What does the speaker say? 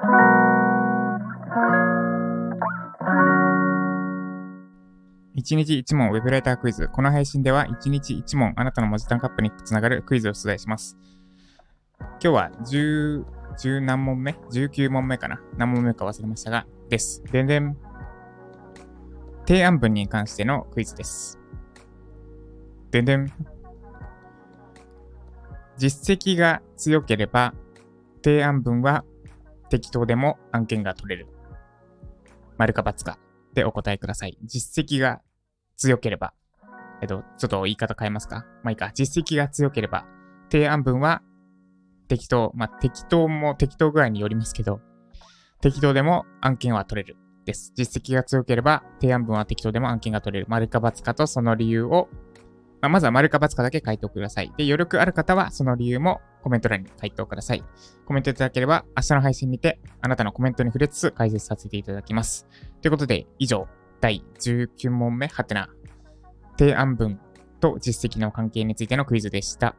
1日1問ウェブライタークイズ。この配信では1日1問あなたの文字タンカップにつながるクイズを出題します。今日は10、10何問目 ?19 問目かな？何問目か忘れましたが、です。でんでん。提案文に関してのクイズです。でんでん。実績が強ければ、提案文は適当でも案件が取れる。丸か×かでお答えください。実績が強ければ、えっと、ちょっと言い方変えますか？まあいいか。実績が強ければ、提案文は適当。まあ適当も適当具合によりますけど、適当でも案件は取れる。です。実績が強ければ、提案文は適当でも案件が取れる。丸か×かとその理由を、まあ、まずは丸か×かだけ回答ください。で、余力ある方はその理由もコメント欄に回答ください。コメントいただければ、明日の配信にて、あなたのコメントに触れつつ解説させていただきます。ということで、以上、第19問目、ハテナ、提案文と実績の関係についてのクイズでした。